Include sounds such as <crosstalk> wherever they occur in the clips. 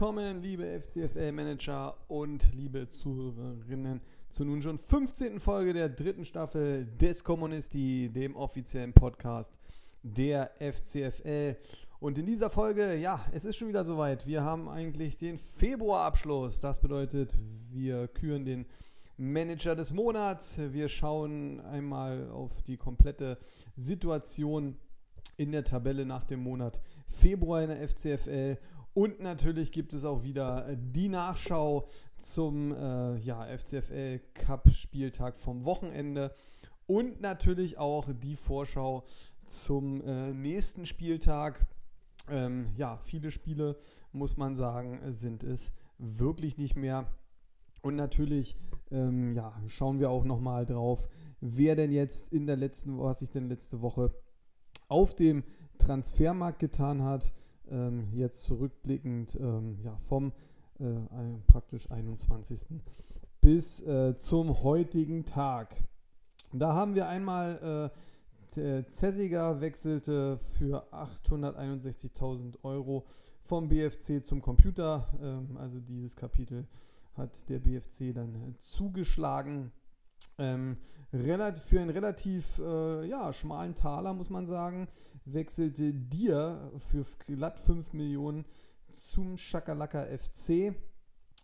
Willkommen, liebe FCFL-Manager und liebe Zuhörerinnen, zur nun schon 15. Folge der dritten Staffel des Kommunisti, dem offiziellen Podcast der FCFL. Und in dieser Folge, ja, es ist schon wieder soweit. Wir haben eigentlich den Februarabschluss. Das bedeutet, wir küren den Manager des Monats. Wir schauen einmal auf die komplette Situation in der Tabelle nach dem Monat Februar in der FCFL und natürlich gibt es auch wieder äh, die Nachschau zum äh, ja, FCFL Cup Spieltag vom Wochenende und natürlich auch die Vorschau zum äh, nächsten Spieltag. Ähm, ja, viele Spiele, muss man sagen, sind es wirklich nicht mehr. Und natürlich ähm, ja, schauen wir auch nochmal drauf, wer denn jetzt in der letzten, was sich denn letzte Woche auf dem Transfermarkt getan hat ähm, jetzt zurückblickend ähm, ja, vom äh, praktisch 21. bis äh, zum heutigen Tag. Da haben wir einmal äh, Zessiger wechselte für 861.000 Euro vom BFC zum Computer. Ähm, also dieses Kapitel hat der BFC dann zugeschlagen. Ähm, für einen relativ äh, ja, schmalen Taler, muss man sagen, wechselte Dir für glatt 5 Millionen zum Schakalaka FC.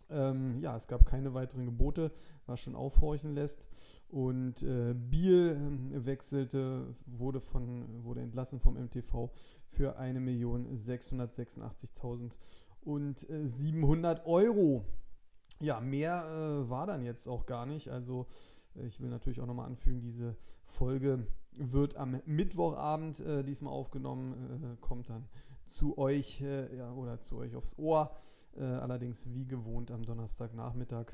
Ähm, ja, es gab keine weiteren Gebote, was schon aufhorchen lässt. Und äh, Biel äh, wechselte, wurde, von, wurde entlassen vom MTV für 1.686.000 und äh, 700 Euro. Ja, mehr äh, war dann jetzt auch gar nicht. Also ich will natürlich auch nochmal anfügen, diese Folge wird am Mittwochabend äh, diesmal aufgenommen, äh, kommt dann zu euch äh, ja, oder zu euch aufs Ohr. Äh, allerdings wie gewohnt am Donnerstagnachmittag.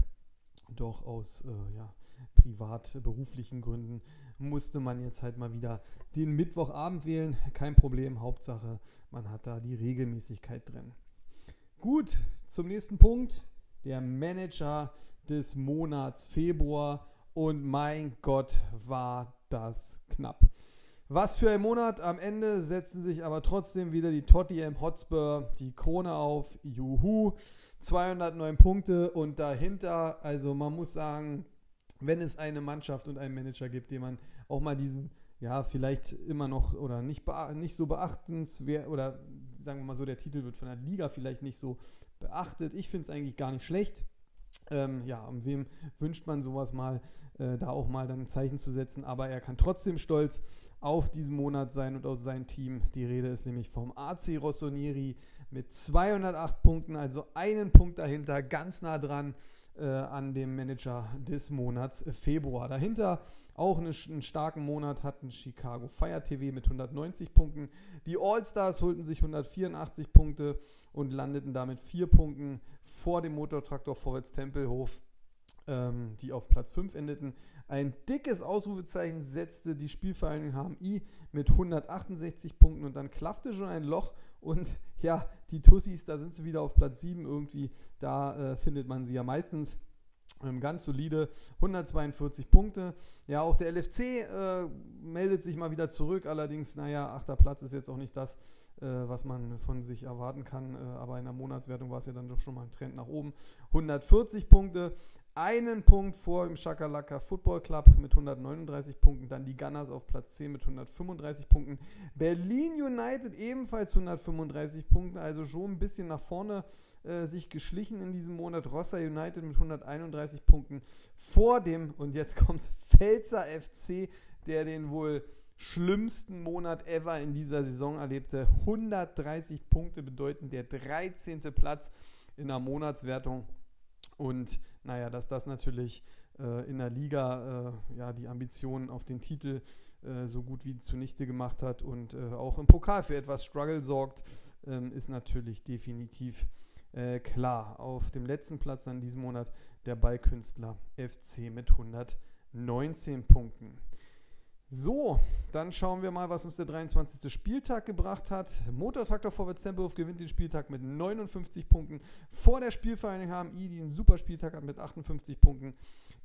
Doch aus äh, ja, privat-beruflichen Gründen musste man jetzt halt mal wieder den Mittwochabend wählen. Kein Problem, Hauptsache man hat da die Regelmäßigkeit drin. Gut, zum nächsten Punkt. Der Manager des Monats Februar und mein Gott, war das knapp. Was für ein Monat. Am Ende setzen sich aber trotzdem wieder die Tottenham Hotspur die Krone auf. Juhu. 209 Punkte und dahinter, also man muss sagen, wenn es eine Mannschaft und einen Manager gibt, den man auch mal diesen, ja, vielleicht immer noch oder nicht, nicht so beachtenswert oder sagen wir mal so, der Titel wird von der Liga vielleicht nicht so beachtet. Ich finde es eigentlich gar nicht schlecht. Ähm, ja, und wem wünscht man sowas mal, äh, da auch mal dann ein Zeichen zu setzen, aber er kann trotzdem stolz auf diesen Monat sein und auf sein Team. Die Rede ist nämlich vom AC Rossonieri mit 208 Punkten, also einen Punkt dahinter, ganz nah dran äh, an dem Manager des Monats Februar. Dahinter auch eine, einen starken Monat hatten Chicago Fire TV mit 190 Punkten. Die All-Stars holten sich 184 Punkte und landeten damit vier Punkten vor dem Motortraktor Vorwärts Tempelhof, ähm, die auf Platz 5 endeten. Ein dickes Ausrufezeichen setzte die Spielvereinigung HMI mit 168 Punkten und dann klaffte schon ein Loch und ja, die Tussis, da sind sie wieder auf Platz 7 irgendwie, da äh, findet man sie ja meistens. Ähm, ganz solide, 142 Punkte. Ja, auch der LFC äh, meldet sich mal wieder zurück. Allerdings, naja, achter Platz ist jetzt auch nicht das, äh, was man von sich erwarten kann. Äh, aber in der Monatswertung war es ja dann doch schon mal ein Trend nach oben. 140 Punkte einen Punkt vor dem Shakalaka Football Club mit 139 Punkten, dann die Gunners auf Platz 10 mit 135 Punkten, Berlin United ebenfalls 135 Punkte, also schon ein bisschen nach vorne äh, sich geschlichen in diesem Monat, Rossa United mit 131 Punkten vor dem, und jetzt <laughs> kommt Pfälzer FC, der den wohl schlimmsten Monat ever in dieser Saison erlebte, 130 Punkte bedeuten der 13. Platz in der Monatswertung. Und naja, dass das natürlich äh, in der Liga äh, ja, die Ambitionen auf den Titel äh, so gut wie zunichte gemacht hat und äh, auch im Pokal für etwas Struggle sorgt, ähm, ist natürlich definitiv äh, klar. Auf dem letzten Platz dann diesen Monat der Ballkünstler FC mit 119 Punkten. So, dann schauen wir mal, was uns der 23. Spieltag gebracht hat. Motortraktor Vorwärts Tempelhof gewinnt den Spieltag mit 59 Punkten. Vor der Spielvereinigung HMI, die einen super Spieltag hat mit 58 Punkten.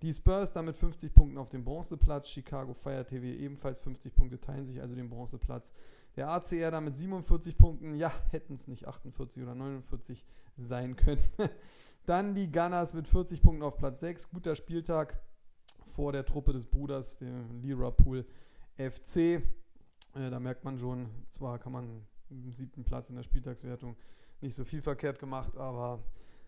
Die Spurs damit 50 Punkten auf dem Bronzeplatz. Chicago Fire TV ebenfalls 50 Punkte, teilen sich also den Bronzeplatz. Der ACR damit 47 Punkten. Ja, hätten es nicht 48 oder 49 sein können. <laughs> Dann die Gunners mit 40 Punkten auf Platz 6. Guter Spieltag vor der Truppe des Bruders, dem Liverpool FC. Äh, da merkt man schon, zwar kann man im siebten Platz in der Spieltagswertung nicht so viel verkehrt gemacht, aber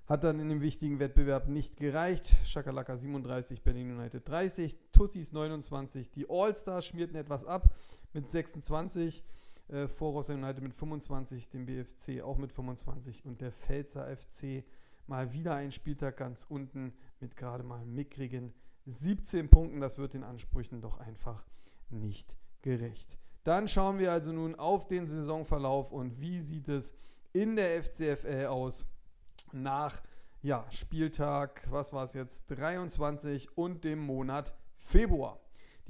hat dann in dem wichtigen Wettbewerb nicht gereicht. Shakalaka 37, Berlin United 30, Tussis 29. Die All-Stars schmierten etwas ab mit 26. Äh, Voraus United mit 25, dem BFC auch mit 25 und der Pfälzer FC mal wieder ein Spieltag ganz unten mit gerade mal mickrigen 17 Punkten. Das wird den Ansprüchen doch einfach nicht gerecht. Dann schauen wir also nun auf den Saisonverlauf und wie sieht es in der FCFL aus nach ja, Spieltag, was war es jetzt, 23 und dem Monat Februar.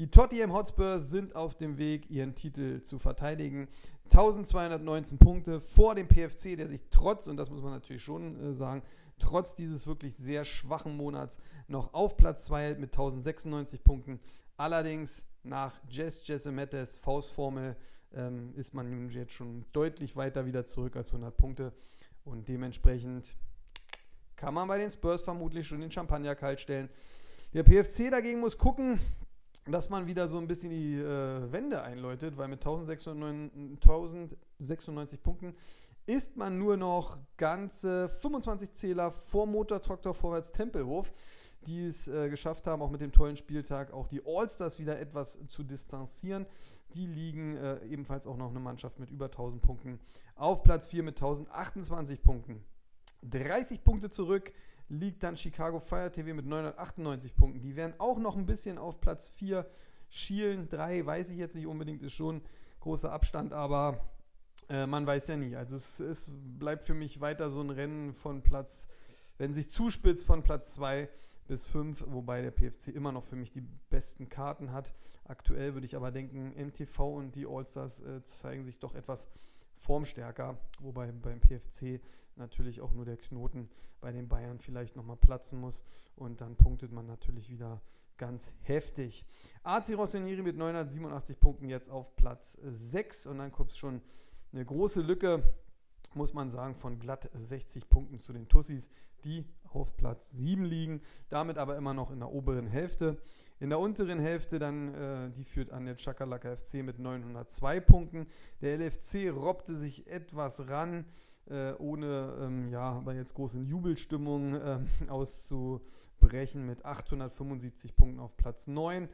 Die Tottenham Hotspurs sind auf dem Weg, ihren Titel zu verteidigen. 1219 Punkte vor dem PFC, der sich trotz, und das muss man natürlich schon äh, sagen, trotz dieses wirklich sehr schwachen Monats noch auf Platz 2 hält mit 1096 Punkten. Allerdings nach Jess Jessemettes Faustformel ähm, ist man nun jetzt schon deutlich weiter wieder zurück als 100 Punkte. Und dementsprechend kann man bei den Spurs vermutlich schon den Champagner kalt stellen. Der PFC dagegen muss gucken, dass man wieder so ein bisschen die äh, Wende einläutet, weil mit 1096 Punkten ist man nur noch ganze 25 Zähler vor Motortraktor vorwärts Tempelhof, die es äh, geschafft haben, auch mit dem tollen Spieltag auch die Allstars wieder etwas zu distanzieren. Die liegen äh, ebenfalls auch noch eine Mannschaft mit über 1000 Punkten auf Platz 4 mit 1028 Punkten. 30 Punkte zurück liegt dann Chicago Fire TV mit 998 Punkten. Die werden auch noch ein bisschen auf Platz 4 schielen. 3 weiß ich jetzt nicht unbedingt, ist schon großer Abstand, aber äh, man weiß ja nie. Also es, es, bleibt für mich weiter so ein Rennen von Platz, wenn sich zuspitzt, von Platz 2 bis 5, wobei der PFC immer noch für mich die besten Karten hat. Aktuell würde ich aber denken, MTV und die Allstars äh, zeigen sich doch etwas formstärker, wobei beim PFC natürlich auch nur der Knoten bei den Bayern vielleicht nochmal platzen muss und dann punktet man natürlich wieder ganz heftig. AC Rossoneri mit 987 Punkten jetzt auf Platz 6 und dann kommt schon eine große Lücke, muss man sagen, von glatt 60 Punkten zu den Tussis, die auf Platz 7 liegen, damit aber immer noch in der oberen Hälfte. In der unteren Hälfte dann, äh, die führt an der Chakalaka FC mit 902 Punkten. Der LFC robbte sich etwas ran, äh, ohne ähm, ja, aber jetzt große Jubelstimmung äh, <laughs> auszubrechen mit 875 Punkten auf Platz 9.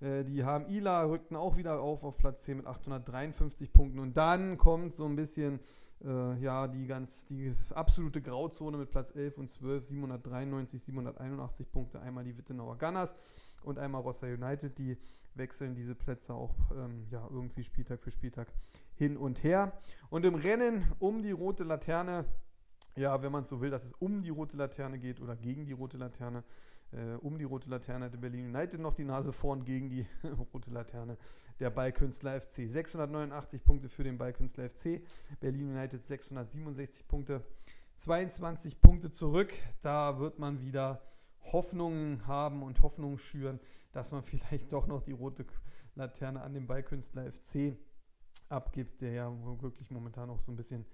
Äh, die HMILA rückten auch wieder auf auf Platz 10 mit 853 Punkten. Und dann kommt so ein bisschen äh, ja, die ganz, die absolute Grauzone mit Platz 11 und 12, 793, 781 Punkte. Einmal die Wittenauer Gunners und einmal Rossa United. Die wechseln diese Plätze auch ähm, ja, irgendwie Spieltag für Spieltag hin und her. Und im Rennen um die rote Laterne, ja, wenn man so will, dass es um die rote Laterne geht oder gegen die rote Laterne, äh, um die rote Laterne hatte Berlin United noch die Nase vorn gegen die <laughs> rote Laterne der Ballkünstler FC. 689 Punkte für den Ballkünstler FC. Berlin United 667 Punkte. 22 Punkte zurück. Da wird man wieder Hoffnungen haben und Hoffnungen schüren, dass man <laughs> vielleicht doch noch die rote Laterne an den Ballkünstler FC abgibt, der ja wirklich momentan auch so ein bisschen,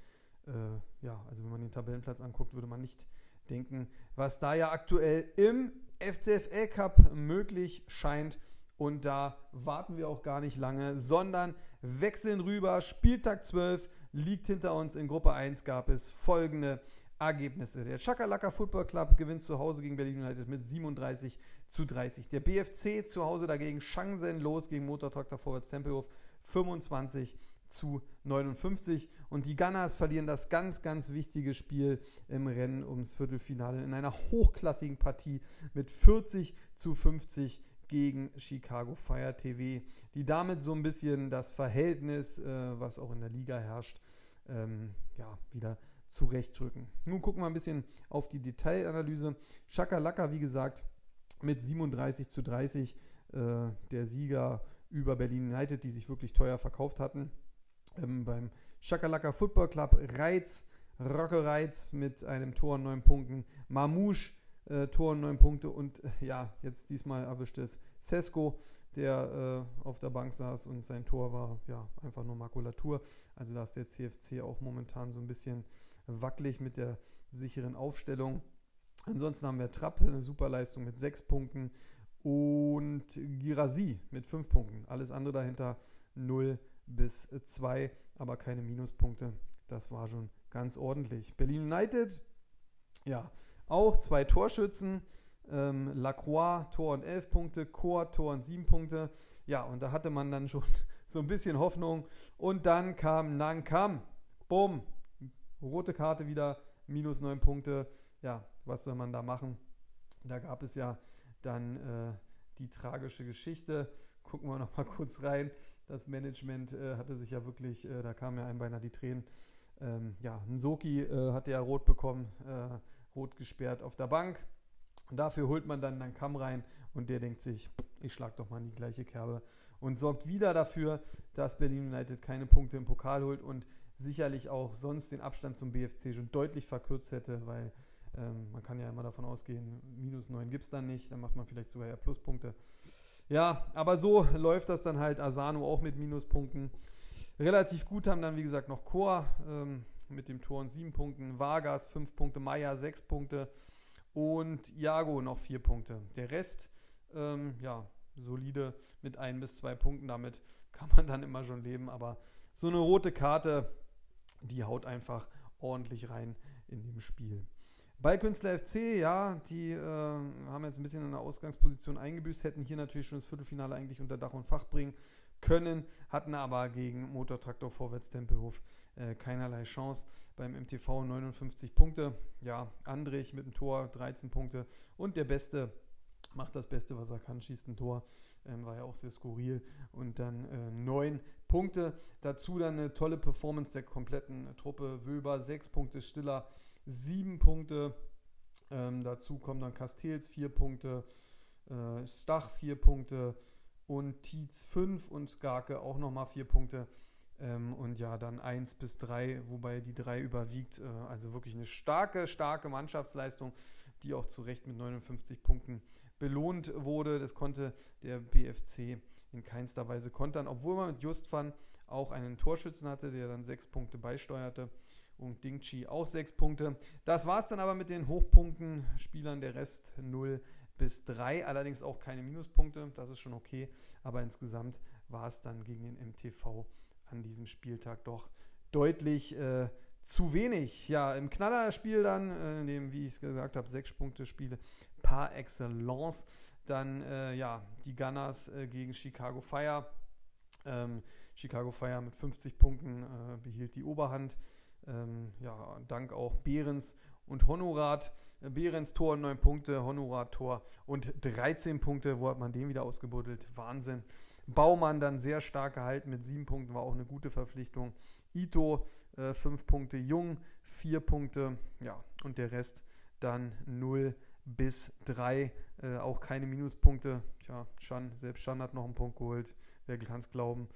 äh, ja, also wenn man den Tabellenplatz anguckt, würde man nicht denken, was da ja aktuell im FCFL Cup möglich scheint. Und da warten wir auch gar nicht lange, sondern wechseln rüber. Spieltag 12 liegt hinter uns. In Gruppe 1 gab es folgende Ergebnisse. Der Chakalaka Football Club gewinnt zu Hause gegen Berlin United mit 37 zu 30. Der BFC zu Hause dagegen chancenlos gegen Motortraktor Vorwärts Tempelhof 25 zu 59. Und die Gunners verlieren das ganz, ganz wichtige Spiel im Rennen ums Viertelfinale in einer hochklassigen Partie mit 40 zu 50 gegen Chicago Fire TV, die damit so ein bisschen das Verhältnis, äh, was auch in der Liga herrscht, ähm, ja, wieder zurechtdrücken. Nun gucken wir ein bisschen auf die Detailanalyse. Chakalaka, wie gesagt, mit 37 zu 30 äh, der Sieger über Berlin United, die sich wirklich teuer verkauft hatten. Ähm, beim Shakalaka Football Club Reiz, Rocke Reiz mit einem Tor und neun Punkten, Mamouche äh, Tor und neun Punkte und äh, ja, jetzt diesmal erwischt es Sesko, der äh, auf der Bank saß und sein Tor war ja einfach nur Makulatur. Also da ist der CFC auch momentan so ein bisschen wackelig mit der sicheren Aufstellung. Ansonsten haben wir Trapp, eine super Leistung mit sechs Punkten und Girasi mit fünf Punkten. Alles andere dahinter 0 bis 2, aber keine Minuspunkte. Das war schon ganz ordentlich. Berlin United, ja, auch zwei Torschützen. Ähm, Lacroix, Tor und 11 Punkte, Chor, Tor und 7 Punkte. Ja, und da hatte man dann schon <laughs> so ein bisschen Hoffnung. Und dann kam Nankam. Bumm. Rote Karte wieder, minus 9 Punkte. Ja, was soll man da machen? Da gab es ja dann äh, die tragische Geschichte. Gucken wir noch mal <laughs> kurz rein. Das Management äh, hatte sich ja wirklich, äh, da kamen ja einem beinahe die Tränen. Ähm, ja, Nsoki äh, hatte ja rot bekommen, äh, rot gesperrt auf der Bank. Und dafür holt man dann einen Kamm rein und der denkt sich, ich schlag doch mal in die gleiche Kerbe und sorgt wieder dafür, dass Berlin United keine Punkte im Pokal holt und sicherlich auch sonst den Abstand zum BFC schon deutlich verkürzt hätte, weil ähm, man kann ja immer davon ausgehen, minus 9 gibt es dann nicht, dann macht man vielleicht sogar eher Pluspunkte. Ja, aber so läuft das dann halt. Asano auch mit Minuspunkten. Relativ gut haben dann, wie gesagt, noch Chor ähm, mit dem Tor und 7 Punkten, Vargas 5 Punkte, Maya 6 Punkte und Iago noch 4 Punkte. Der Rest, ähm, ja, solide mit 1 bis 2 Punkten. Damit kann man dann immer schon leben. Aber so eine rote Karte, die haut einfach ordentlich rein in dem Spiel. Ballkünstler FC, ja, die äh, haben jetzt ein bisschen in der Ausgangsposition eingebüßt, hätten hier natürlich schon das Viertelfinale eigentlich unter Dach und Fach bringen können, hatten aber gegen Motortraktor Vorwärts Tempelhof äh, keinerlei Chance. Beim MTV 59 Punkte, ja, Andrich mit dem Tor 13 Punkte und der Beste macht das Beste, was er kann, schießt ein Tor, ähm, war ja auch sehr skurril und dann äh, 9 Punkte. Dazu dann eine tolle Performance der kompletten Truppe, Wöber 6 Punkte, Stiller sieben Punkte. Ähm, dazu kommen dann Castells vier Punkte, äh, Stach vier Punkte und Tietz fünf und Skarke auch nochmal vier Punkte. Ähm, und ja, dann eins bis drei, wobei die drei überwiegt. Äh, also wirklich eine starke, starke Mannschaftsleistung, die auch zu Recht mit 59 Punkten belohnt wurde. Das konnte der BFC in keinster Weise kontern, obwohl man mit Justvan auch einen Torschützen hatte, der dann sechs Punkte beisteuerte und Ding Chi auch sechs Punkte. Das war es dann aber mit den Hochpunkten. Spielern der Rest 0 bis 3, allerdings auch keine Minuspunkte, das ist schon okay, aber insgesamt war es dann gegen den MTV an diesem Spieltag doch deutlich äh, zu wenig. Ja, im Knallerspiel dann, äh, in dem, wie ich es gesagt habe, sechs Punkte Spiele par excellence. Dann äh, ja, die Gunners äh, gegen Chicago Fire. Ähm, Chicago Fire mit 50 Punkten äh, behielt die Oberhand. Ähm, ja, dank auch Behrens und Honorat. Äh, Behrens Tor 9 Punkte, Honorat Tor und 13 Punkte. Wo hat man den wieder ausgebuddelt? Wahnsinn. Baumann dann sehr stark gehalten mit 7 Punkten, war auch eine gute Verpflichtung. Ito 5 äh, Punkte, Jung 4 Punkte, ja, und der Rest dann 0 bis 3, äh, auch keine Minuspunkte. Tja, Schan, selbst Schan hat noch einen Punkt geholt, wer kann es glauben.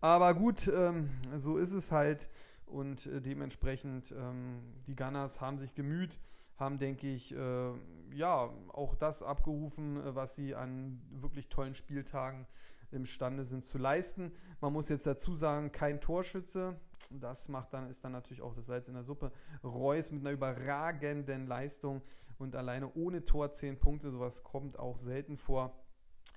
Aber gut, ähm, so ist es halt und äh, dementsprechend ähm, die Gunners haben sich gemüht, haben, denke ich, äh, ja, auch das abgerufen, äh, was sie an wirklich tollen Spieltagen imstande sind zu leisten. Man muss jetzt dazu sagen, kein Torschütze. Das macht dann, ist dann natürlich auch das Salz in der Suppe. Reus mit einer überragenden Leistung und alleine ohne Tor 10 Punkte. Sowas kommt auch selten vor.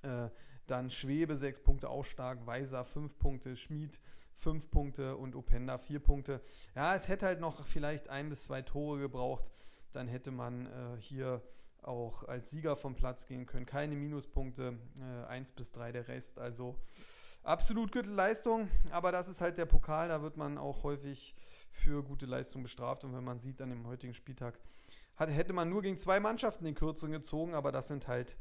Äh, dann Schwebe 6 Punkte, auch stark. Weiser 5 Punkte. Schmid 5 Punkte und Openda 4 Punkte. Ja, es hätte halt noch vielleicht ein bis zwei Tore gebraucht. Dann hätte man äh, hier auch als Sieger vom Platz gehen können. Keine Minuspunkte, äh, 1 bis 3 der Rest. Also absolut gute Leistung, aber das ist halt der Pokal, da wird man auch häufig für gute Leistung bestraft. Und wenn man sieht, an dem heutigen Spieltag hat, hätte man nur gegen zwei Mannschaften den Kürzeren gezogen, aber das sind halt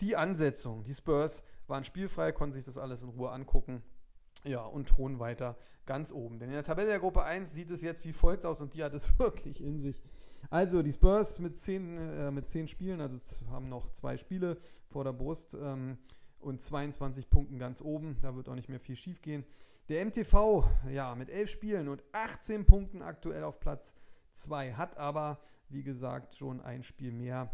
die Ansetzungen. Die Spurs waren spielfrei, konnten sich das alles in Ruhe angucken. Ja, und thronen weiter ganz oben. Denn in der Tabelle der Gruppe 1 sieht es jetzt wie folgt aus und die hat es <laughs> wirklich in sich. Also die Spurs mit 10 äh, zehn Spielen, also haben noch zwei Spiele vor der Brust. Ähm, und 22 Punkten ganz oben. Da wird auch nicht mehr viel schief gehen. Der MTV, ja, mit 11 Spielen und 18 Punkten aktuell auf Platz 2, hat aber, wie gesagt, schon ein Spiel mehr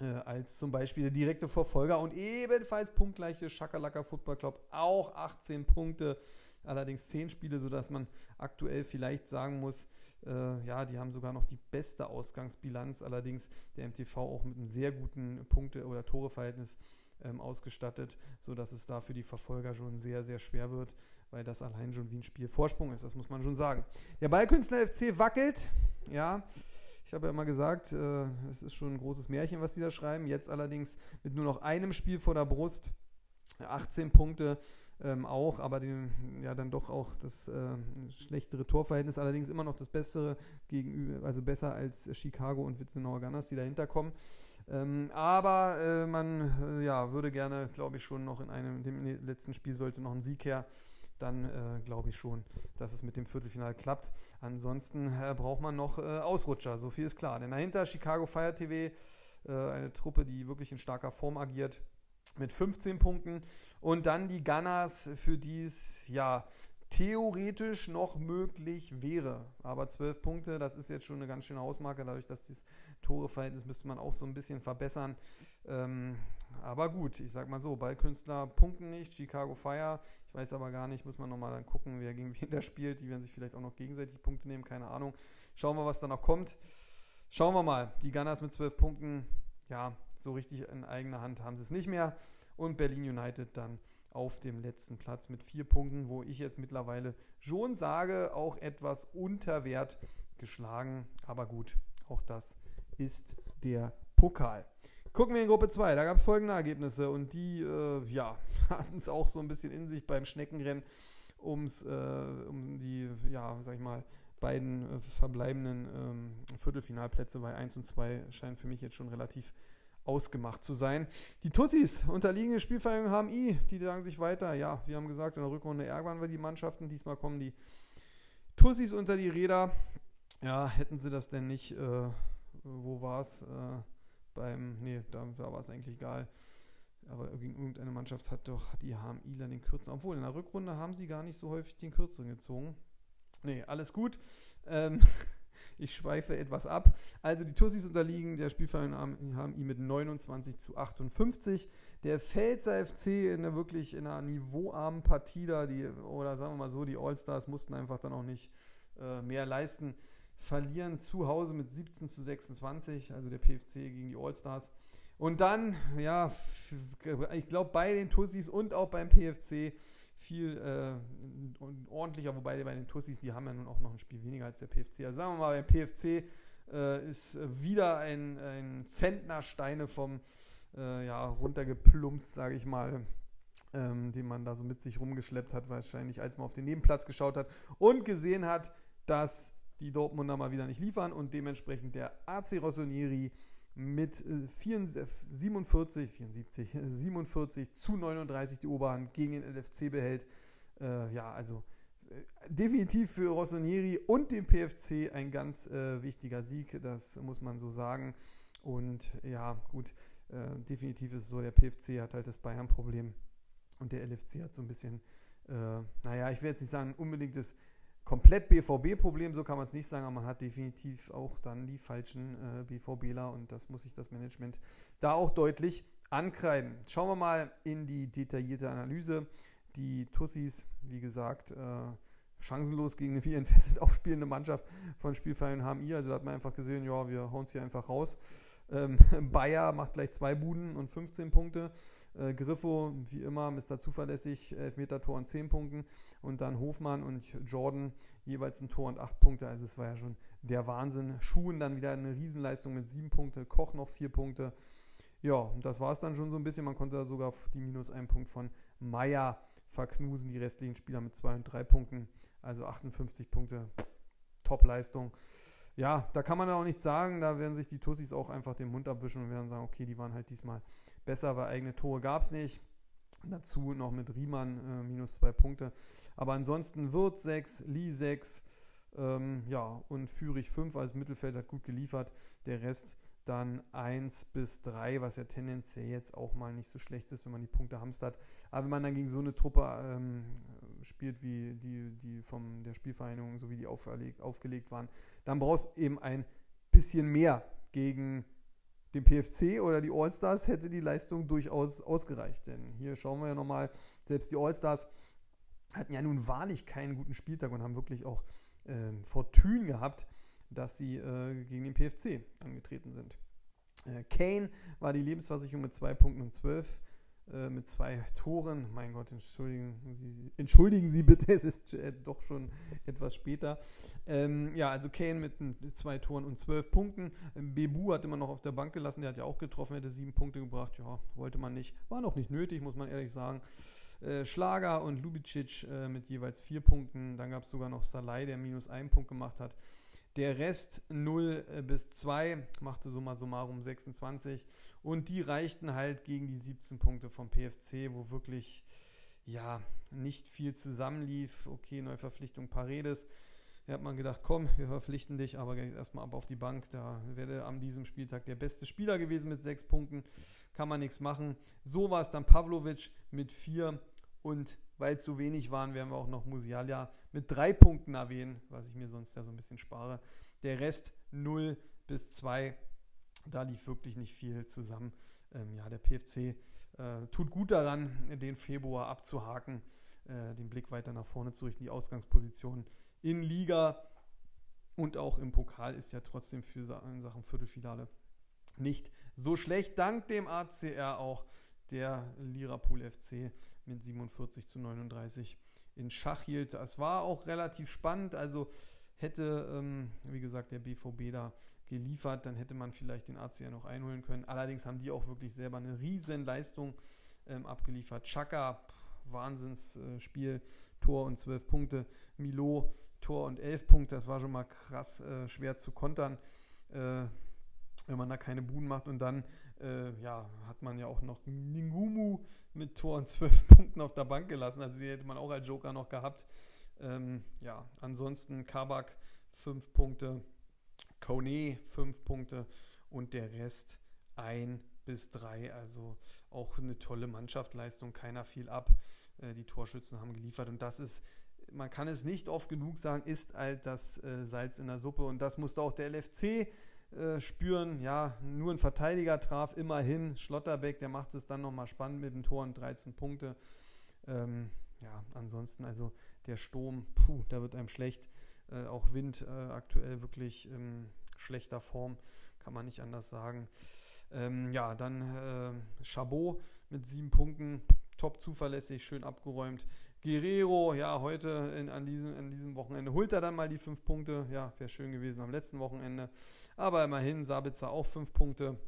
äh, als zum Beispiel der direkte Verfolger und ebenfalls punktgleiche Schakalaka Football Club, auch 18 Punkte, allerdings 10 Spiele, sodass man aktuell vielleicht sagen muss, äh, ja, die haben sogar noch die beste Ausgangsbilanz, allerdings der MTV auch mit einem sehr guten Punkte- oder Toreverhältnis ähm, ausgestattet, sodass es da für die Verfolger schon sehr, sehr schwer wird, weil das allein schon wie ein Spiel Vorsprung ist, das muss man schon sagen. Der Ballkünstler FC wackelt, ja. Ich habe ja immer gesagt, äh, es ist schon ein großes Märchen, was die da schreiben. Jetzt allerdings mit nur noch einem Spiel vor der Brust. 18 Punkte ähm, auch, aber den, ja dann doch auch das äh, schlechtere Torverhältnis, allerdings immer noch das bessere gegenüber, also besser als Chicago und Witzenauer Gunners, die dahinter kommen. Ähm, aber äh, man äh, ja, würde gerne, glaube ich, schon noch in einem, dem letzten Spiel sollte noch ein Sieg her dann äh, glaube ich schon, dass es mit dem Viertelfinale klappt. Ansonsten äh, braucht man noch äh, Ausrutscher, so viel ist klar. Denn dahinter Chicago Fire TV, äh, eine Truppe, die wirklich in starker Form agiert, mit 15 Punkten. Und dann die Gunners, für die es ja theoretisch noch möglich wäre. Aber 12 Punkte, das ist jetzt schon eine ganz schöne Hausmarke. Dadurch, dass das Toreverhältnis müsste man auch so ein bisschen verbessern. Ähm, aber gut, ich sag mal so, Ballkünstler punkten nicht, Chicago Fire. Ich weiß aber gar nicht, muss man nochmal dann gucken, wer gegen wen da spielt. Die werden sich vielleicht auch noch gegenseitig Punkte nehmen, keine Ahnung. Schauen wir, was da noch kommt. Schauen wir mal. Die Gunners mit 12 Punkten, ja, so richtig in eigener Hand haben sie es nicht mehr. Und Berlin United dann auf dem letzten Platz mit vier Punkten, wo ich jetzt mittlerweile schon sage, auch etwas unter Wert geschlagen. Aber gut, auch das ist der Pokal. Gucken wir in Gruppe 2, da gab es folgende Ergebnisse und die äh, ja, <laughs> hatten es auch so ein bisschen in sich beim Schneckenrennen ums, äh, um die, ja, sag ich mal, beiden äh, verbleibenden ähm, Viertelfinalplätze, weil 1 und 2 scheinen für mich jetzt schon relativ ausgemacht zu sein. Die Tussis, unterliegende Spielvereinigung HMI, die sagen sich weiter. Ja, wir haben gesagt, in der Rückrunde ärgern wir die Mannschaften. Diesmal kommen die Tussis unter die Räder. Ja, hätten sie das denn nicht, äh, wo war es? Äh, beim, nee, da, da war es eigentlich egal. Aber irgendeine Mannschaft hat doch die HMIler den kürzeren. Obwohl, in der Rückrunde haben sie gar nicht so häufig den kürzeren gezogen. Nee, alles gut. Ähm, <laughs> ich schweife etwas ab. Also die Tussis unterliegen der Spielverein HMI mit 29 zu 58. Der Pfälzer FC in einer wirklich in einer niveauarmen Partie da, die, oder sagen wir mal so, die Allstars mussten einfach dann auch nicht äh, mehr leisten verlieren zu Hause mit 17 zu 26, also der PFC gegen die Allstars. Und dann, ja, ich glaube bei den Tussis und auch beim PFC viel äh, ordentlicher, wobei bei den Tussis, die haben ja nun auch noch ein Spiel weniger als der PFC. Also sagen wir mal, beim PFC äh, ist wieder ein, ein Zentner Steine vom äh, ja, runtergeplumpst, sage ich mal, ähm, den man da so mit sich rumgeschleppt hat, wahrscheinlich als man auf den Nebenplatz geschaut hat und gesehen hat, dass die Dortmunder mal wieder nicht liefern und dementsprechend der AC Rossonieri mit 47, 74, 47 zu 39 die Oberhand gegen den LFC behält. Äh, ja, also äh, definitiv für Rossonieri und den PFC ein ganz äh, wichtiger Sieg, das muss man so sagen. Und ja, gut, äh, definitiv ist es so, der PFC hat halt das Bayern-Problem und der LFC hat so ein bisschen, äh, naja, ich will jetzt nicht sagen, unbedingt das komplett BVB-Problem, so kann man es nicht sagen, aber man hat definitiv auch dann die falschen äh, BVBler und das muss sich das Management da auch deutlich ankreiden. Schauen wir mal in die detaillierte Analyse. Die Tussis, wie gesagt, äh, chancenlos gegen eine wie entfesselt <laughs> aufspielende Mannschaft von Spielverein HMI. Also da hat man einfach gesehen, ja, wir hauen es hier einfach raus. Ähm, <laughs> Bayer macht gleich zwei Buden und 15 Punkte. Äh, Griffo, wie immer, Mr. Zuverlässig, Elfmeter-Tor und 10 Punkten. Und dann Hofmann und Jordan jeweils ein Tor und 8 Punkte. Also es war ja schon der Wahnsinn. Schuhen dann wieder eine Riesenleistung mit 7 Punkten. Koch noch 4 Punkte. Ja, und das war es dann schon so ein bisschen. Man konnte da sogar die minus 1 Punkt von Meier verknusen. Die restlichen Spieler mit 2 und 3 Punkten. Also 58 Punkte. Top-Leistung ja, da kann man auch nichts sagen. Da werden sich die Tussis auch einfach den Mund abwischen und werden sagen, okay, die waren halt diesmal besser, weil eigene Tore gab es nicht. Dazu noch mit Riemann äh, minus zwei Punkte. Aber ansonsten Wirth 6, Lee 6, ähm, ja, und Führig 5, also Mittelfeld hat gut geliefert. Der Rest dann 1 bis 3, was ja tendenziell jetzt auch mal nicht so schlecht ist, wenn man die Punkte hamstert. Aber wenn man dann gegen so eine Truppe ähm, spielt, wie die, die von der Spielvereinigung, so wie die aufgelegt, aufgelegt waren, dann brauchst du eben ein bisschen mehr gegen den PFC oder die All-Stars hätte die Leistung durchaus ausgereicht. Denn hier schauen wir ja nochmal, selbst die All-Stars hatten ja nun wahrlich keinen guten Spieltag und haben wirklich auch äh, Fortune gehabt dass sie äh, gegen den PFC angetreten sind. Äh, Kane war die Lebensversicherung mit zwei Punkten und zwölf äh, mit zwei Toren. Mein Gott, entschuldigen Sie, entschuldigen Sie bitte, <laughs> es ist äh, doch schon etwas später. Ähm, ja, also Kane mit, zwei Toren und zwölf Punkten. Bebu hat immer noch auf der Bank gelassen, der hat ja auch getroffen, hätte sieben Punkte gebracht. Ja, wollte man nicht. War noch nicht nötig, muss man ehrlich sagen. Äh, Schlager und Lubicic mit jeweils vier Punkten. Dann gab es sogar noch Salai, der minus einen Punkt gemacht hat. Der Rest 0 äh, bis 2 machte summa summarum 26 und die reichten halt gegen die 17 Punkte vom PFC, wo wirklich ja nicht viel zusammenlief. Okay, Neuverpflichtung Paredes. Da hat man gedacht, komm, wir verpflichten dich, aber erstmal ab auf die Bank. Da wäre an diesem Spieltag der beste Spieler gewesen mit sechs Punkten. Kann man nichts machen. So war es dann Pavlovic mit vier und weil es so wenig waren, werden wir auch noch Musialia mit drei Punkten erwähnen, was ich mir sonst ja so ein bisschen spare. Der Rest 0 bis 2, da lief wirklich nicht viel zusammen. Ähm, ja, der PFC äh, tut gut daran, den Februar abzuhaken, äh, den Blick weiter nach vorne zu richten. Die Ausgangsposition in Liga und auch im Pokal ist ja trotzdem für in Sachen Viertelfinale nicht so schlecht. Dank dem ACR auch der Lirapool FC mit 47 zu 39 in Schach hielt. Es war auch relativ spannend, also hätte, ähm, wie gesagt, der BVB da geliefert, dann hätte man vielleicht den AC ja noch einholen können. Allerdings haben die auch wirklich selber eine riesen Leistung ähm, abgeliefert. Chaka, Wahnsinnsspiel, äh, Tor und 12 Punkte. Milo, Tor und 11 Punkte. Das war schon mal krass äh, schwer zu kontern. Äh, wenn man da keine Buden macht. Und dann äh, ja, hat man ja auch noch Ningumu mit Tor und 12 <laughs> Punkten auf der Bank gelassen. Also die hätte man auch als Joker noch gehabt. Ähm, ja, ansonsten Kabak 5 Punkte, Kone 5 Punkte und der Rest 1 bis 3. Also auch eine tolle Mannschaftsleistung, keiner fiel ab. Äh, die Torschützen haben geliefert und das ist man kann es nicht oft genug sagen, ist halt das äh, Salz in der Suppe. Und das musste auch der LFC äh, spüren. Ja, nur ein Verteidiger traf immerhin. Schlotterbeck, der macht es dann nochmal spannend mit dem Tor und 13 Punkte. Ähm, ja, ansonsten, also der Sturm, puh, da wird einem schlecht. Äh, auch Wind äh, aktuell wirklich in schlechter Form, kann man nicht anders sagen. Ähm, ja, dann äh, Chabot mit sieben Punkten, top zuverlässig, schön abgeräumt. Guerrero, ja, heute in, an, diesem, an diesem Wochenende holt er dann mal die fünf Punkte. Ja, wäre schön gewesen am letzten Wochenende. Aber immerhin, Sabitzer auch fünf Punkte.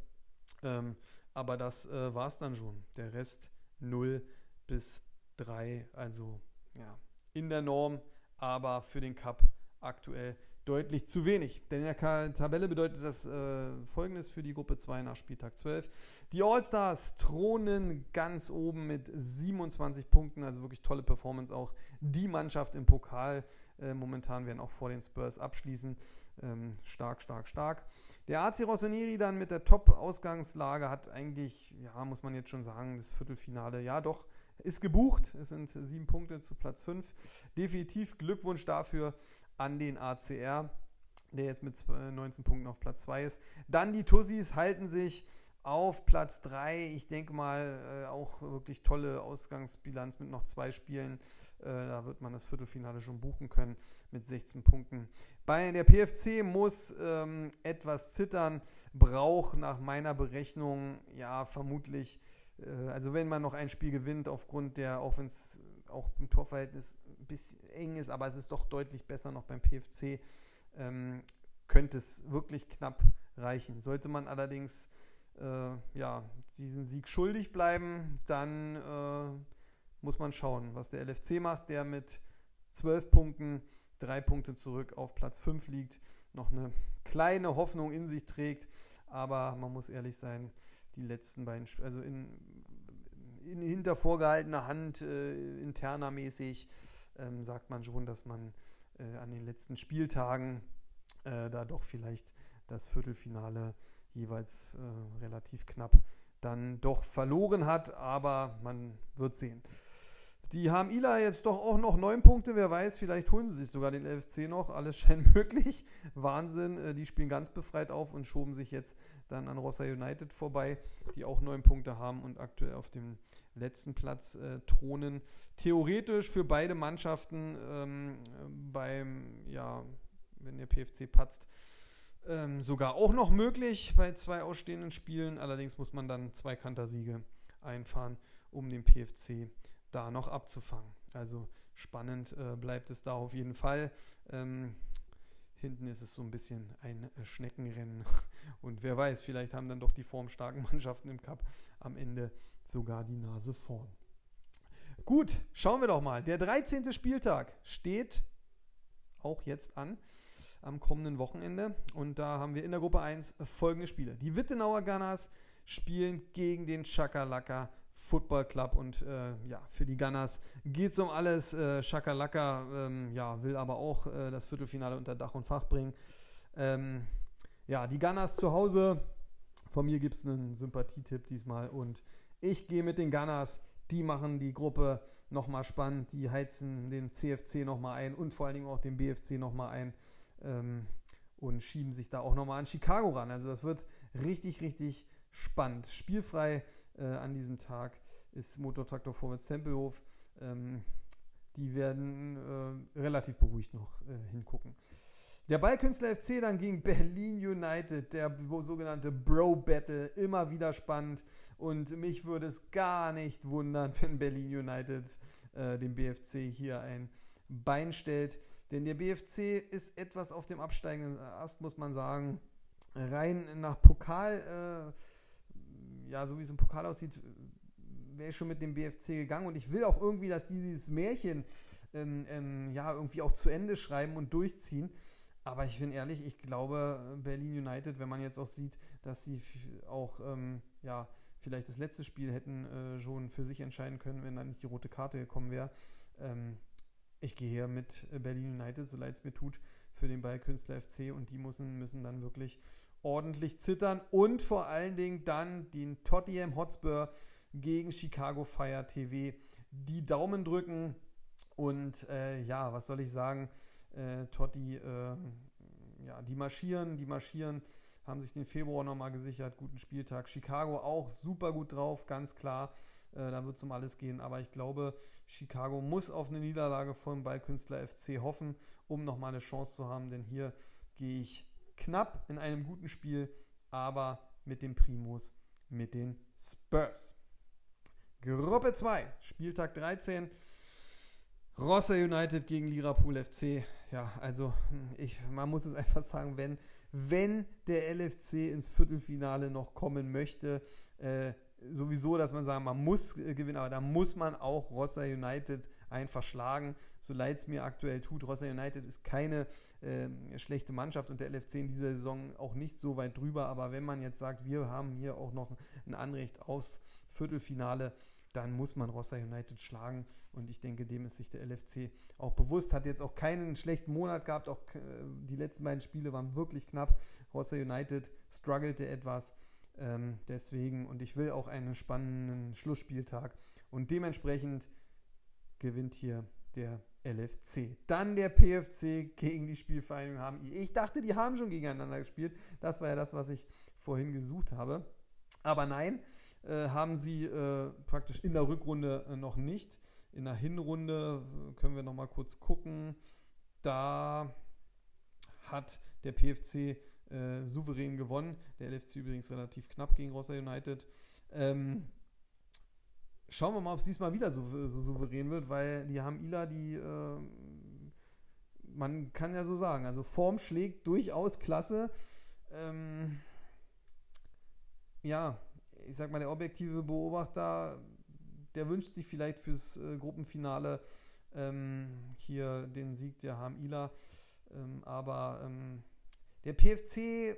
Ähm, aber das äh, war es dann schon. Der Rest 0 bis 3. Also ja, in der Norm, aber für den Cup aktuell deutlich zu wenig. Denn in der Tabelle bedeutet das äh, folgendes für die Gruppe 2 nach Spieltag 12. Die All-Stars thronen ganz oben mit 27 Punkten, also wirklich tolle Performance auch. Die Mannschaft im Pokal äh, momentan werden auch vor den Spurs abschließen. Ähm, stark, stark, stark. Der AC Rossoneri dann mit der Top-Ausgangslage hat eigentlich, ja, muss man jetzt schon sagen, das Viertelfinale, ja doch, ist gebucht. Es sind sieben Punkte zu Platz 5. Definitiv Glückwunsch dafür an den ACR, der jetzt mit 19 Punkten auf Platz 2 ist. Dann die Tussis halten sich auf Platz 3. Ich denke mal, äh, auch wirklich tolle Ausgangsbilanz mit noch zwei Spielen. Äh, da wird man das Viertelfinale schon buchen können mit 16 Punkten. Bei der PFC muss ähm, etwas zittern, braucht nach meiner Berechnung ja vermutlich, äh, also wenn man noch ein Spiel gewinnt, aufgrund der, auch wenn es auch im Torverhältnis bisschen eng ist, aber es ist doch deutlich besser noch beim PFC, ähm, könnte es wirklich knapp reichen. Sollte man allerdings äh, ja, diesen Sieg schuldig bleiben, dann äh, muss man schauen, was der LFC macht, der mit zwölf Punkten drei Punkte zurück auf Platz 5 liegt, noch eine kleine Hoffnung in sich trägt, aber man muss ehrlich sein, die letzten beiden, also in, in hinter vorgehaltener Hand, äh, interner mäßig, ähm, sagt man schon, dass man äh, an den letzten Spieltagen äh, da doch vielleicht das Viertelfinale jeweils äh, relativ knapp dann doch verloren hat, aber man wird sehen. Die haben Ila jetzt doch auch noch neun Punkte. Wer weiß, vielleicht holen sie sich sogar den LFC noch. Alles <laughs> scheint möglich. Wahnsinn. Äh, die spielen ganz befreit auf und schoben sich jetzt dann an Rossa United vorbei, die auch neun Punkte haben und aktuell auf dem letzten Platz äh, thronen. Theoretisch für beide Mannschaften ähm, beim, ja, wenn der PFC patzt, ähm, sogar auch noch möglich bei zwei ausstehenden Spielen. Allerdings muss man dann zwei Kantersiege einfahren, um den PFC da noch abzufangen. Also spannend äh, bleibt es da auf jeden Fall. Ähm, hinten ist es so ein bisschen ein äh, Schneckenrennen. <laughs> Und wer weiß, vielleicht haben dann doch die formstarken <laughs> Mannschaften im Cup am Ende sogar die Nase vorn. Gut, schauen wir doch mal. Der 13. Spieltag steht auch jetzt an am kommenden Wochenende. Und da haben wir in der Gruppe 1 folgende Spiele. Die Wittenauer Gunners spielen gegen den Chakalaka Football Club und äh, ja, für die Gunners geht es um alles. Äh, Shakalaka ähm, ja, will aber auch äh, das Viertelfinale unter Dach und Fach bringen. Ähm, ja, die Gunners zu Hause. Von mir gibt es einen Sympathietipp diesmal und ich gehe mit den Gunners. Die machen die Gruppe nochmal spannend. Die heizen den CFC nochmal ein und vor allen Dingen auch den BFC nochmal ein ähm, und schieben sich da auch nochmal an Chicago ran. Also das wird richtig, richtig spannend. Spielfrei äh, an diesem Tag ist Motortraktor Vorwärts Tempelhof. Ähm, die werden äh, relativ beruhigt noch äh, hingucken. Der Ballkünstler FC dann gegen <laughs> Berlin United, der sogenannte Bro Battle, immer wieder spannend. Und mich würde es gar nicht wundern, wenn Berlin United äh, dem BFC hier ein Bein stellt. Denn der BFC ist etwas auf dem absteigenden Ast, muss man sagen. Rein nach Pokal. Äh, ja, so wie es im Pokal aussieht, wäre ich schon mit dem BFC gegangen. Und ich will auch irgendwie, dass die dieses Märchen ähm, ähm, ja irgendwie auch zu Ende schreiben und durchziehen. Aber ich bin ehrlich, ich glaube, Berlin United, wenn man jetzt auch sieht, dass sie auch ähm, ja, vielleicht das letzte Spiel hätten äh, schon für sich entscheiden können, wenn dann nicht die rote Karte gekommen wäre. Ähm, ich gehe hier mit Berlin United, so leid es mir tut, für den Ballkünstler FC und die müssen, müssen dann wirklich ordentlich zittern und vor allen Dingen dann den Tottenham Hotspur gegen Chicago Fire TV die Daumen drücken und äh, ja, was soll ich sagen, äh, Totti, äh, ja, die marschieren, die marschieren, haben sich den Februar nochmal gesichert, guten Spieltag. Chicago auch super gut drauf, ganz klar. Äh, da wird es um alles gehen. Aber ich glaube, Chicago muss auf eine Niederlage vom Ballkünstler FC hoffen, um nochmal eine Chance zu haben. Denn hier gehe ich knapp in einem guten Spiel, aber mit dem Primus, mit den Spurs. Gruppe 2, Spieltag 13. Rossa United gegen Liverpool FC. Ja, also ich, man muss es <laughs> einfach sagen, wenn, wenn der LFC ins Viertelfinale noch kommen möchte, äh, sowieso, dass man sagen, man muss äh, gewinnen, aber da muss man auch Rossa United einfach schlagen, so leid es mir aktuell tut. Rossa United ist keine äh, schlechte Mannschaft und der LFC in dieser Saison auch nicht so weit drüber, aber wenn man jetzt sagt, wir haben hier auch noch ein Anrecht aufs Viertelfinale, dann muss man Rossa United schlagen. Und ich denke, dem ist sich der LFC auch bewusst. Hat jetzt auch keinen schlechten Monat gehabt. Auch äh, die letzten beiden Spiele waren wirklich knapp. Rossa United struggelte etwas. Ähm, deswegen, und ich will auch einen spannenden Schlussspieltag. Und dementsprechend gewinnt hier der LFC. Dann der PFC gegen die Spielvereinigung haben. Ich dachte, die haben schon gegeneinander gespielt. Das war ja das, was ich vorhin gesucht habe. Aber nein, äh, haben sie äh, praktisch in der Rückrunde äh, noch nicht. In der Hinrunde äh, können wir noch mal kurz gucken. Da hat der PFC äh, souverän gewonnen. Der LFC übrigens relativ knapp gegen Rossa United. Ähm, schauen wir mal, ob es diesmal wieder so, so, souverän wird, weil die haben Ila, die äh, man kann ja so sagen, also Form schlägt durchaus klasse. Ähm, ja, ich sag mal, der objektive Beobachter, der wünscht sich vielleicht fürs äh, Gruppenfinale ähm, hier den Sieg der Ham Ila. Ähm, aber ähm, der PFC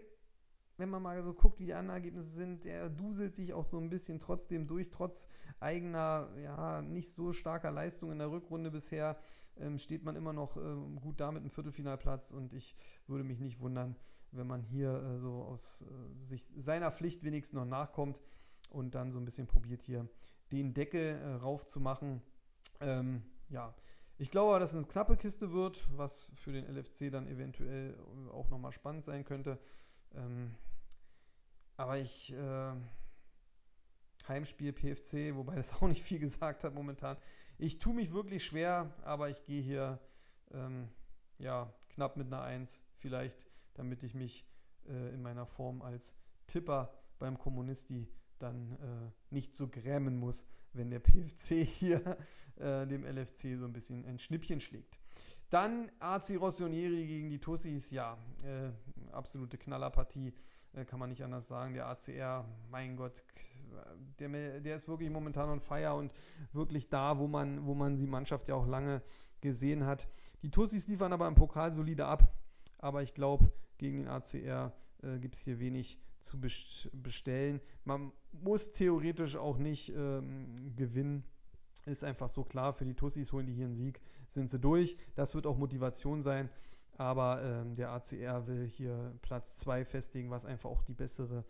wenn man mal so guckt, wie die anderen Ergebnisse sind, der duselt sich auch so ein bisschen trotzdem durch, trotz eigener, ja, nicht so starker Leistung in der Rückrunde bisher, ähm, steht man immer noch ähm, gut da mit einem Viertelfinalplatz und ich würde mich nicht wundern, wenn man hier äh, so aus äh, sich seiner Pflicht wenigstens noch nachkommt und dann so ein bisschen probiert hier den Deckel äh, raufzumachen. Ähm, ja, ich glaube, dass es eine knappe Kiste wird, was für den LFC dann eventuell äh, auch nochmal spannend sein könnte. Ähm, aber ich, äh, Heimspiel PFC, wobei das auch nicht viel gesagt hat momentan. Ich tue mich wirklich schwer, aber ich gehe hier ähm, ja, knapp mit einer 1, vielleicht, damit ich mich äh, in meiner Form als Tipper beim Kommunisti dann äh, nicht so grämen muss, wenn der PFC <laughs> hier äh, dem LFC so ein bisschen ein Schnippchen schlägt. Dann AC Rossonieri gegen die Tussis, ja, äh, absolute Knallerpartie, äh, kann man nicht anders sagen. Der ACR, mein Gott, der, der ist wirklich momentan on fire und wirklich da, wo man, wo man die Mannschaft ja auch lange gesehen hat. Die Tussis liefern aber im Pokal solide ab, aber ich glaube, gegen den ACR äh, gibt es hier wenig zu bestellen. Man muss theoretisch auch nicht ähm, gewinnen. Ist einfach so klar. Für die Tussis holen die hier einen Sieg, sind sie durch. Das wird auch Motivation sein. Aber ähm, der ACR will hier Platz 2 festigen, was einfach auch die bessere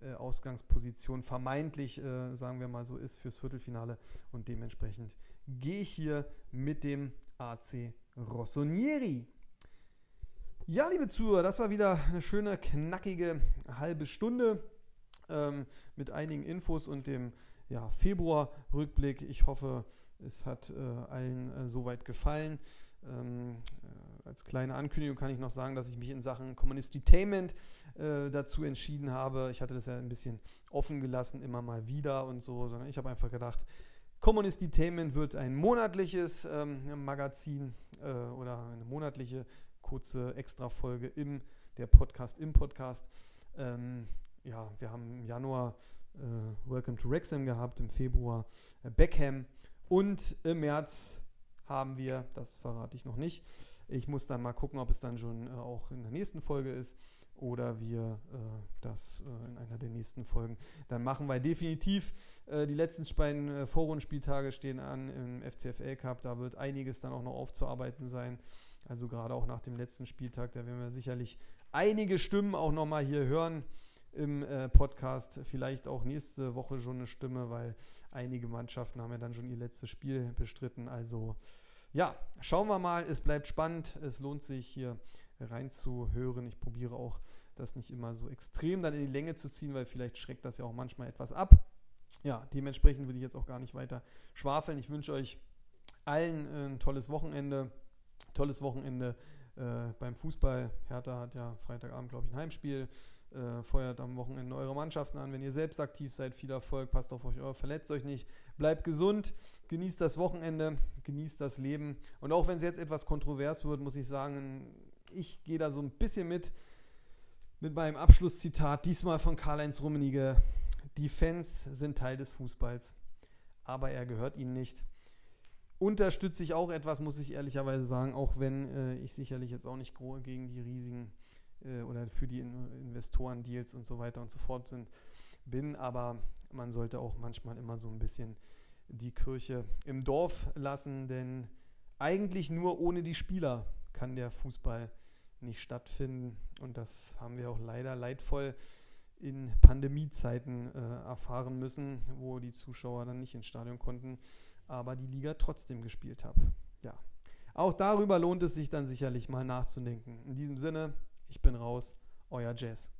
äh, Ausgangsposition vermeintlich, äh, sagen wir mal so, ist fürs Viertelfinale. Und dementsprechend gehe ich hier mit dem AC Rossonieri. Ja, liebe Zuhörer, das war wieder eine schöne, knackige halbe Stunde ähm, mit einigen Infos und dem ja, Februar-Rückblick. Ich hoffe, es hat äh, allen äh, soweit gefallen. Ähm, äh, als kleine Ankündigung kann ich noch sagen, dass ich mich in Sachen Communistitainment äh, dazu entschieden habe. Ich hatte das ja ein bisschen offen gelassen, immer mal wieder und so, sondern ich habe einfach gedacht, Communistitainment wird ein monatliches ähm, Magazin äh, oder eine monatliche kurze Extra-Folge im der Podcast im Podcast. Ähm, ja, wir haben im Januar Welcome to Wrexham gehabt, im Februar äh, Beckham und im März haben wir, das verrate ich noch nicht. Ich muss dann mal gucken, ob es dann schon äh, auch in der nächsten Folge ist oder wir äh, das äh, in einer der nächsten Folgen dann machen, weil definitiv äh, die letzten beiden äh, Vorrundenspieltage stehen an im FCFL Cup. Da wird einiges dann auch noch aufzuarbeiten sein. Also gerade auch nach dem letzten Spieltag, da werden wir sicherlich einige Stimmen auch nochmal hier hören im äh, Podcast. Vielleicht auch nächste Woche schon eine Stimme, weil einige Mannschaften haben ja dann schon ihr letztes Spiel bestritten. Also ja, schauen wir mal. Es bleibt spannend. Es lohnt sich hier reinzuhören. Ich probiere auch das nicht immer so extrem dann in die Länge zu ziehen, weil vielleicht schreckt das ja auch manchmal etwas ab. Ja, dementsprechend will ich jetzt auch gar nicht weiter schwafeln. Ich wünsche euch allen ein tolles Wochenende tolles Wochenende äh, beim Fußball. Hertha hat ja Freitagabend, glaube ich, ein Heimspiel. Äh, feuert am Wochenende eure Mannschaften an. Wenn ihr selbst aktiv seid, viel Erfolg, passt auf euch, verletzt euch nicht, bleibt gesund, genießt das Wochenende, genießt das Leben. Und auch wenn es jetzt etwas kontrovers wird, muss ich sagen, ich gehe da so ein bisschen mit, mit meinem Abschlusszitat, diesmal von Karl-Heinz Rummenigge. Die Fans sind Teil des Fußballs, aber er gehört ihnen nicht unterstütze ich auch etwas, muss ich ehrlicherweise sagen, auch wenn äh, ich sicherlich jetzt auch nicht gegen die riesigen äh, oder für die In Investoren-Deals und so weiter und so fort sind, bin, aber man sollte auch manchmal immer so ein bisschen die Kirche im Dorf lassen, denn eigentlich nur ohne die Spieler kann der Fußball nicht stattfinden und das haben wir auch leider leidvoll in Pandemiezeiten äh, erfahren müssen, wo die Zuschauer dann nicht ins Stadion konnten aber die Liga trotzdem gespielt habe. Ja. Auch darüber lohnt es sich dann sicherlich mal nachzudenken. In diesem Sinne, ich bin raus, euer Jazz.